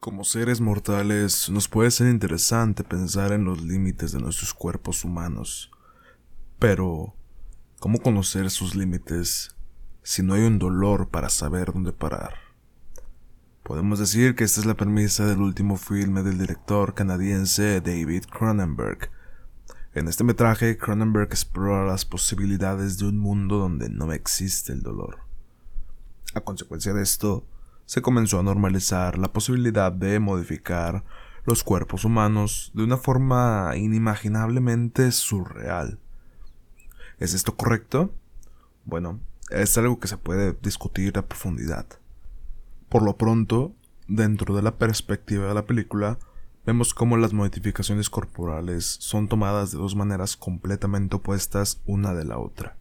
Como seres mortales, nos puede ser interesante pensar en los límites de nuestros cuerpos humanos. Pero, ¿cómo conocer sus límites si no hay un dolor para saber dónde parar? Podemos decir que esta es la premisa del último filme del director canadiense David Cronenberg. En este metraje, Cronenberg explora las posibilidades de un mundo donde no existe el dolor. A consecuencia de esto, se comenzó a normalizar la posibilidad de modificar los cuerpos humanos de una forma inimaginablemente surreal. ¿Es esto correcto? Bueno, es algo que se puede discutir a profundidad. Por lo pronto, dentro de la perspectiva de la película, vemos cómo las modificaciones corporales son tomadas de dos maneras completamente opuestas una de la otra.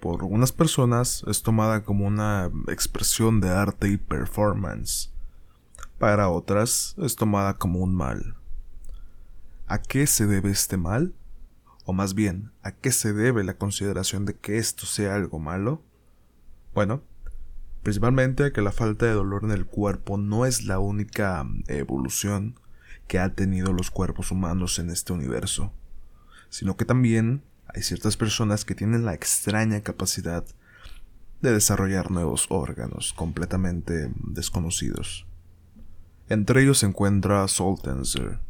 Por algunas personas es tomada como una expresión de arte y performance. Para otras es tomada como un mal. ¿A qué se debe este mal? O más bien, ¿a qué se debe la consideración de que esto sea algo malo? Bueno, principalmente a que la falta de dolor en el cuerpo no es la única evolución que ha tenido los cuerpos humanos en este universo, sino que también hay ciertas personas que tienen la extraña capacidad de desarrollar nuevos órganos completamente desconocidos. Entre ellos se encuentra Soltenser,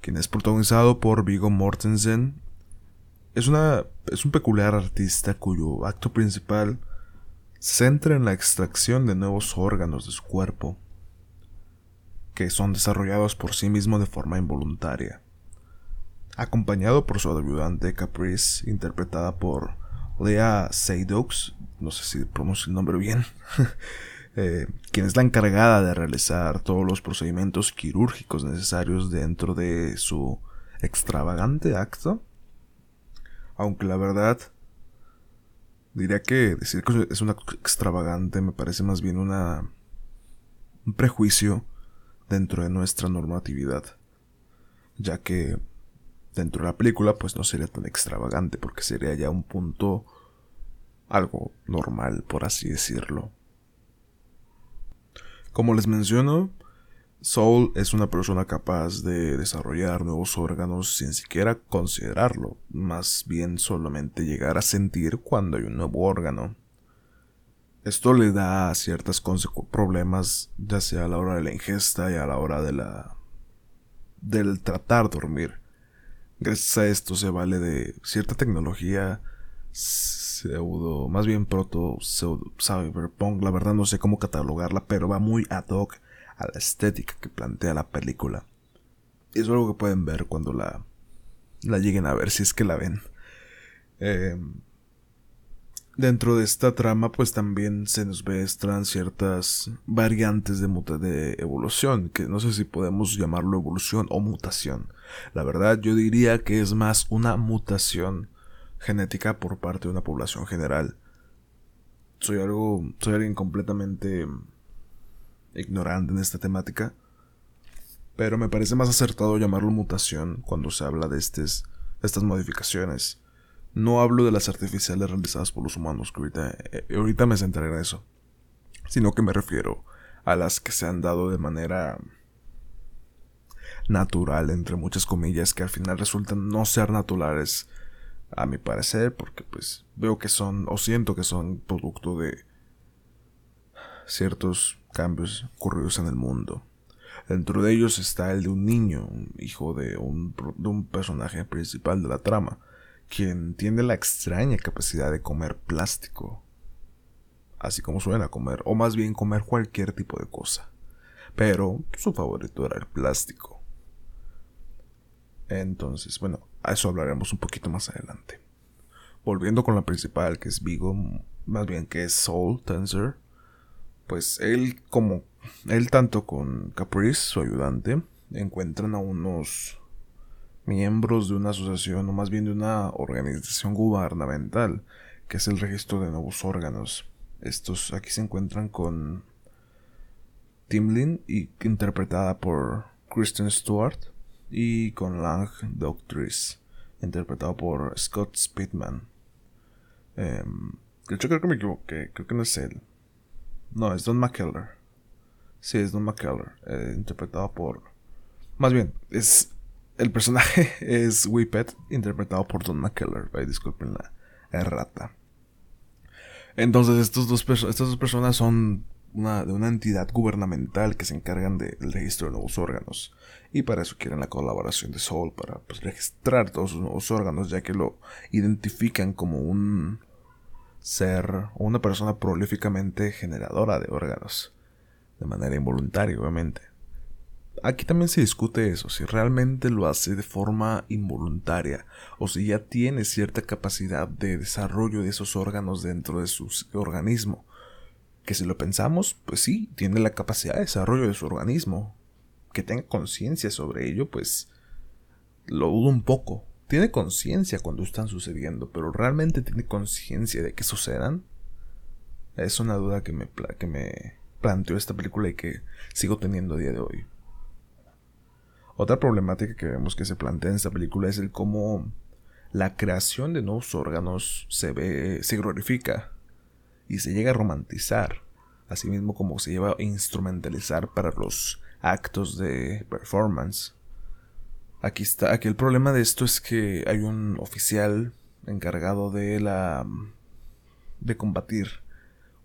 quien es protagonizado por Vigo Mortensen. Es, una, es un peculiar artista cuyo acto principal se centra en la extracción de nuevos órganos de su cuerpo, que son desarrollados por sí mismo de forma involuntaria acompañado por su ayudante Caprice, interpretada por Lea Seydoux, no sé si pronuncio el nombre bien, eh, quien es la encargada de realizar todos los procedimientos quirúrgicos necesarios dentro de su extravagante acto. Aunque la verdad, diría que decir que es un acto extravagante me parece más bien una, un prejuicio dentro de nuestra normatividad, ya que dentro de la película pues no sería tan extravagante porque sería ya un punto algo normal por así decirlo. Como les menciono, Soul es una persona capaz de desarrollar nuevos órganos sin siquiera considerarlo, más bien solamente llegar a sentir cuando hay un nuevo órgano. Esto le da ciertos problemas, ya sea a la hora de la ingesta y a la hora de la del tratar de dormir. Gracias a esto se vale de cierta tecnología pseudo, más bien proto pseudo cyberpunk, la verdad no sé cómo catalogarla, pero va muy ad hoc a la estética que plantea la película. Y es algo que pueden ver cuando la, la lleguen a ver, si es que la ven. Eh, Dentro de esta trama, pues también se nos muestran ciertas variantes de, de evolución, que no sé si podemos llamarlo evolución o mutación. La verdad, yo diría que es más una mutación genética por parte de una población general. Soy algo, soy alguien completamente ignorante en esta temática, pero me parece más acertado llamarlo mutación cuando se habla de estas modificaciones. No hablo de las artificiales realizadas por los humanos, que ahorita, eh, ahorita me centraré en eso. Sino que me refiero a las que se han dado de manera natural, entre muchas comillas, que al final resultan no ser naturales, a mi parecer, porque pues veo que son, o siento que son producto de ciertos cambios ocurridos en el mundo. Dentro de ellos está el de un niño, hijo de un, de un personaje principal de la trama, quien tiene la extraña capacidad de comer plástico, así como suena comer, o más bien comer cualquier tipo de cosa, pero su favorito era el plástico. Entonces, bueno, a eso hablaremos un poquito más adelante. Volviendo con la principal, que es Vigo, más bien que es Soul Tensor, pues él como él tanto con Caprice, su ayudante, encuentran a unos miembros de una asociación o más bien de una organización gubernamental, que es el registro de nuevos órganos. Estos aquí se encuentran con Timlin, y, interpretada por Kristen Stewart, y con Lang Doctris, interpretado por Scott Spitman. Eh, de hecho, creo que me equivoqué, creo que no es él. No, es Don McKellar. Sí, es Don McKellar. Eh, interpretado por. Más bien, es. El personaje es Whippet, interpretado por Don McKellar. disculpen la errata. Entonces, estos dos estas dos personas son una, de una entidad gubernamental que se encargan del registro de nuevos órganos. Y para eso quieren la colaboración de Soul para pues, registrar todos sus nuevos órganos, ya que lo identifican como un ser o una persona prolíficamente generadora de órganos. De manera involuntaria, obviamente. Aquí también se discute eso, si realmente lo hace de forma involuntaria o si ya tiene cierta capacidad de desarrollo de esos órganos dentro de su organismo que si lo pensamos, pues sí, tiene la capacidad de desarrollo de su organismo. Que tenga conciencia sobre ello, pues lo dudo un poco. Tiene conciencia cuando están sucediendo, pero realmente tiene conciencia de que sucedan. Es una duda que me, planteó esta película y que sigo teniendo a día de hoy. Otra problemática que vemos que se plantea en esta película es el cómo la creación de nuevos órganos se ve, se glorifica y se llega a romantizar, así mismo como se lleva a instrumentalizar para los actos de performance. Aquí está, aquí el problema de esto es que hay un oficial encargado de la de combatir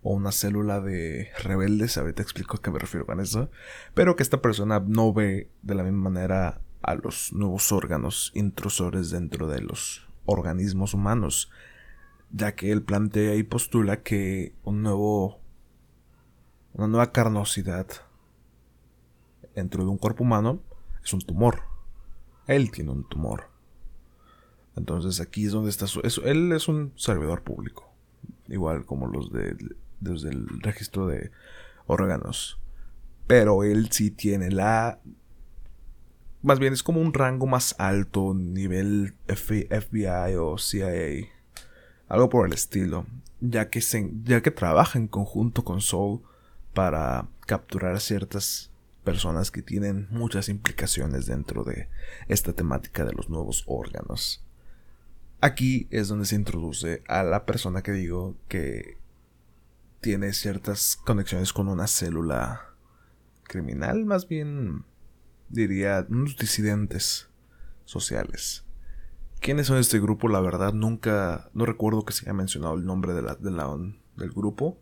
o una célula de rebeldes, ahorita explico a qué me refiero con eso, pero que esta persona no ve de la misma manera a los nuevos órganos intrusores dentro de los organismos humanos, ya que él plantea y postula que un nuevo una nueva carnosidad dentro de un cuerpo humano es un tumor. Él tiene un tumor. Entonces aquí es donde está su... él es un servidor público. Igual como los de, desde el registro de órganos. Pero él sí tiene la... Más bien es como un rango más alto, nivel FBI o CIA algo por el estilo, ya que, se, ya que trabaja en conjunto con Soul para capturar a ciertas personas que tienen muchas implicaciones dentro de esta temática de los nuevos órganos. Aquí es donde se introduce a la persona que digo que tiene ciertas conexiones con una célula criminal, más bien diría unos disidentes sociales. ¿Quiénes son este grupo? La verdad, nunca, no recuerdo que se haya mencionado el nombre de la, del grupo,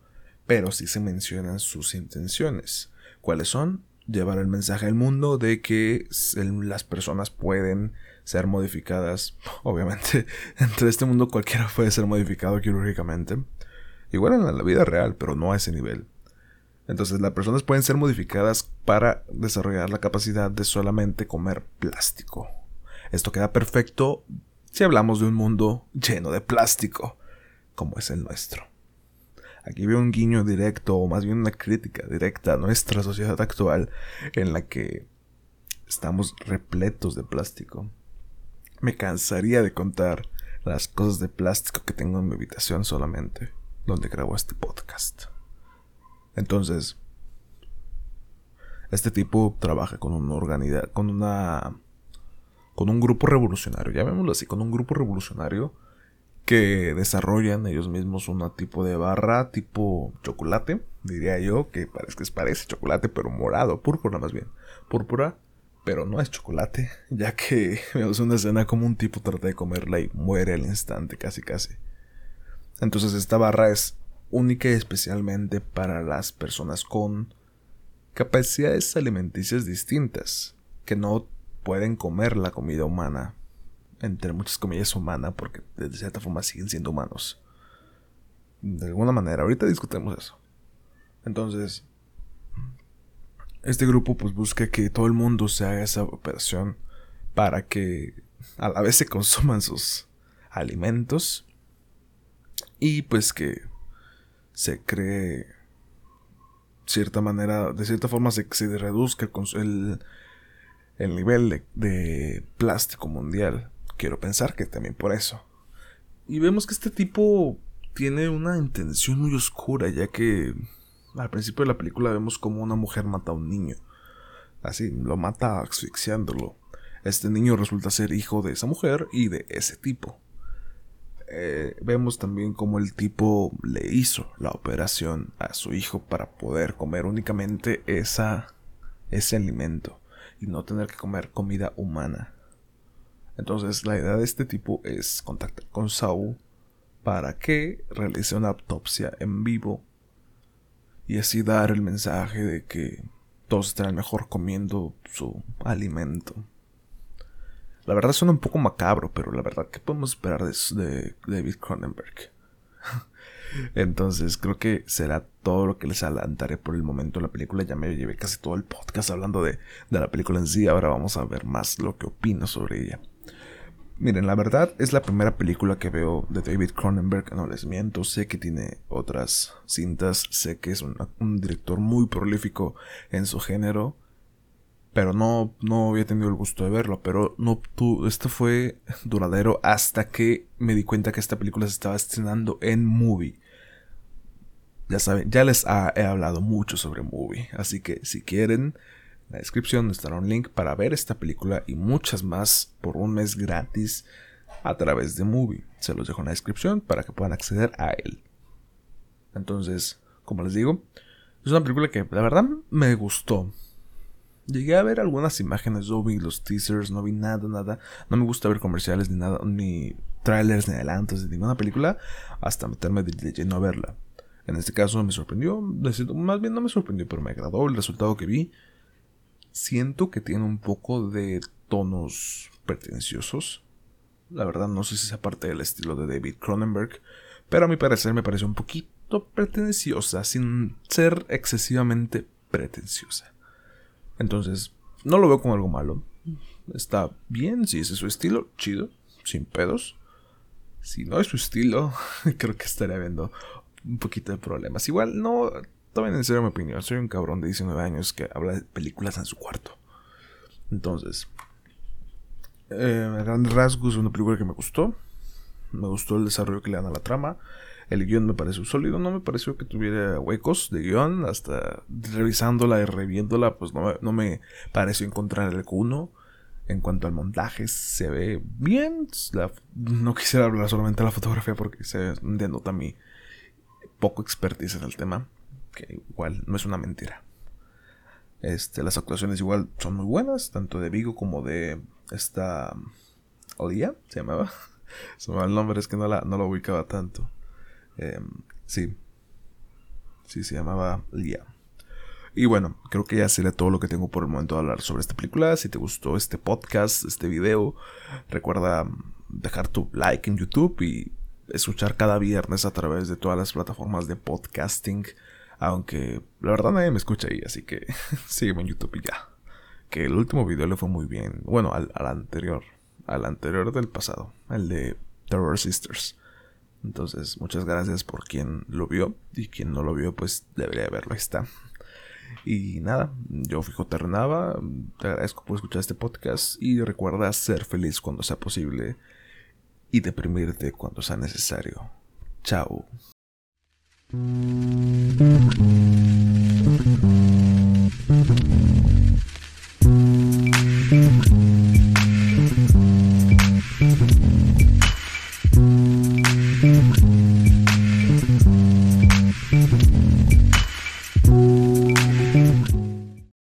pero sí se mencionan sus intenciones. ¿Cuáles son? Llevar el mensaje al mundo de que las personas pueden ser modificadas. Obviamente, entre este mundo cualquiera puede ser modificado quirúrgicamente. Igual en la vida real, pero no a ese nivel. Entonces las personas pueden ser modificadas para desarrollar la capacidad de solamente comer plástico. Esto queda perfecto si hablamos de un mundo lleno de plástico, como es el nuestro. Aquí veo un guiño directo, o más bien una crítica directa a nuestra sociedad actual, en la que estamos repletos de plástico. Me cansaría de contar las cosas de plástico que tengo en mi habitación solamente, donde grabo este podcast. Entonces, este tipo trabaja con una organidad, con una con un grupo revolucionario, llamémoslo así, con un grupo revolucionario que desarrollan ellos mismos un tipo de barra tipo chocolate, diría yo, que parece que parece chocolate, pero morado, púrpura más bien, púrpura, pero no es chocolate, ya que vemos una escena como un tipo trata de comerla y muere al instante, casi casi. Entonces esta barra es única y especialmente para las personas con capacidades alimenticias distintas, que no pueden comer la comida humana, entre muchas comillas humana, porque de cierta forma siguen siendo humanos. De alguna manera, ahorita discutemos eso. Entonces, este grupo pues busca que todo el mundo se haga esa operación para que a la vez se consuman sus alimentos y pues que se cree cierta manera, de cierta forma se, se reduzca el, el nivel de, plástico mundial. Quiero pensar que también por eso. Y vemos que este tipo tiene una intención muy oscura, ya que al principio de la película vemos como una mujer mata a un niño. Así, lo mata asfixiándolo. Este niño resulta ser hijo de esa mujer y de ese tipo. Eh, vemos también cómo el tipo le hizo la operación a su hijo para poder comer únicamente esa, ese alimento y no tener que comer comida humana. Entonces la idea de este tipo es contactar con Saul para que realice una autopsia en vivo y así dar el mensaje de que todos estarán mejor comiendo su alimento. La verdad suena un poco macabro, pero la verdad, ¿qué podemos esperar de, David Cronenberg? Entonces, creo que será todo lo que les adelantaré por el momento la película. Ya me llevé casi todo el podcast hablando de, de la película en sí. Ahora vamos a ver más lo que opino sobre ella. Miren, la verdad es la primera película que veo de David Cronenberg, no les miento, sé que tiene otras cintas, sé que es un, director muy prolífico en su género, pero no, no había tenido el gusto de verlo, pero no, tú, esto fue duradero hasta que me di cuenta que esta película se estaba estrenando en Movie. Ya saben, ya les he hablado mucho sobre Movie, así que si quieren en la descripción estará un link para ver esta película y muchas más por un mes gratis a través de Movie. Se los dejo en la descripción para que puedan acceder a él. Entonces, como les digo, es una película que la verdad me gustó. Llegué a ver algunas imágenes, no vi los teasers, no vi nada, nada. No me gusta ver comerciales ni nada, ni trailers ni adelantos de ninguna película hasta meterme de, lleno a verla. En este caso me sorprendió, más bien no me sorprendió, pero me agradó el resultado que vi siento que tiene un poco de tonos pretenciosos. La verdad no sé si es parte del estilo de David Cronenberg, pero a mi parecer me parece un poquito pretenciosa, sin ser excesivamente pretenciosa. Entonces, no lo veo como algo malo. Está bien, si ese es su estilo, chido, sin pedos. Si no es su estilo, creo que estaría viendo un poquito de problemas. Igual no Tomen en serio mi opinión. Soy un cabrón de 19 años que habla de películas en su cuarto. Entonces, eh, Grandes Rasgos una película que me gustó. Me gustó el desarrollo que le dan a la trama. El guion me pareció sólido, no me pareció que tuviera huecos de guion. Hasta revisándola y reviéndola, pues no no me pareció encontrar el cuno. En cuanto al montaje, se ve bien. no quisiera hablar solamente de la fotografía porque se denota mi poco expertise en el tema que igual no es una mentira. Este, las actuaciones igual son muy buenas, tanto de Vigo como de esta Olía, se llamaba. El nombre, es que no la, no ubicaba tanto. Em, sí. Sí, se llamaba Lía. Y bueno, creo que ya sería todo lo que tengo por el momento de hablar sobre esta película. Si te gustó este podcast, este video, recuerda dejar tu like en YouTube y escuchar cada viernes a través de todas las plataformas de podcasting aunque la verdad nadie me escucha ahí, así que sígueme en YouTube y ya. Que el último video le fue muy bien. Bueno, al, anterior. Al anterior del pasado. El de Terror Sisters. Entonces, muchas gracias por quien lo vio. Y quien no lo vio, pues debería verlo. Ahí está. Y nada, yo fijo Ternava. Te agradezco por escuchar este podcast. Y recuerda ser feliz cuando sea posible. Y deprimirte cuando sea necesario. Chao.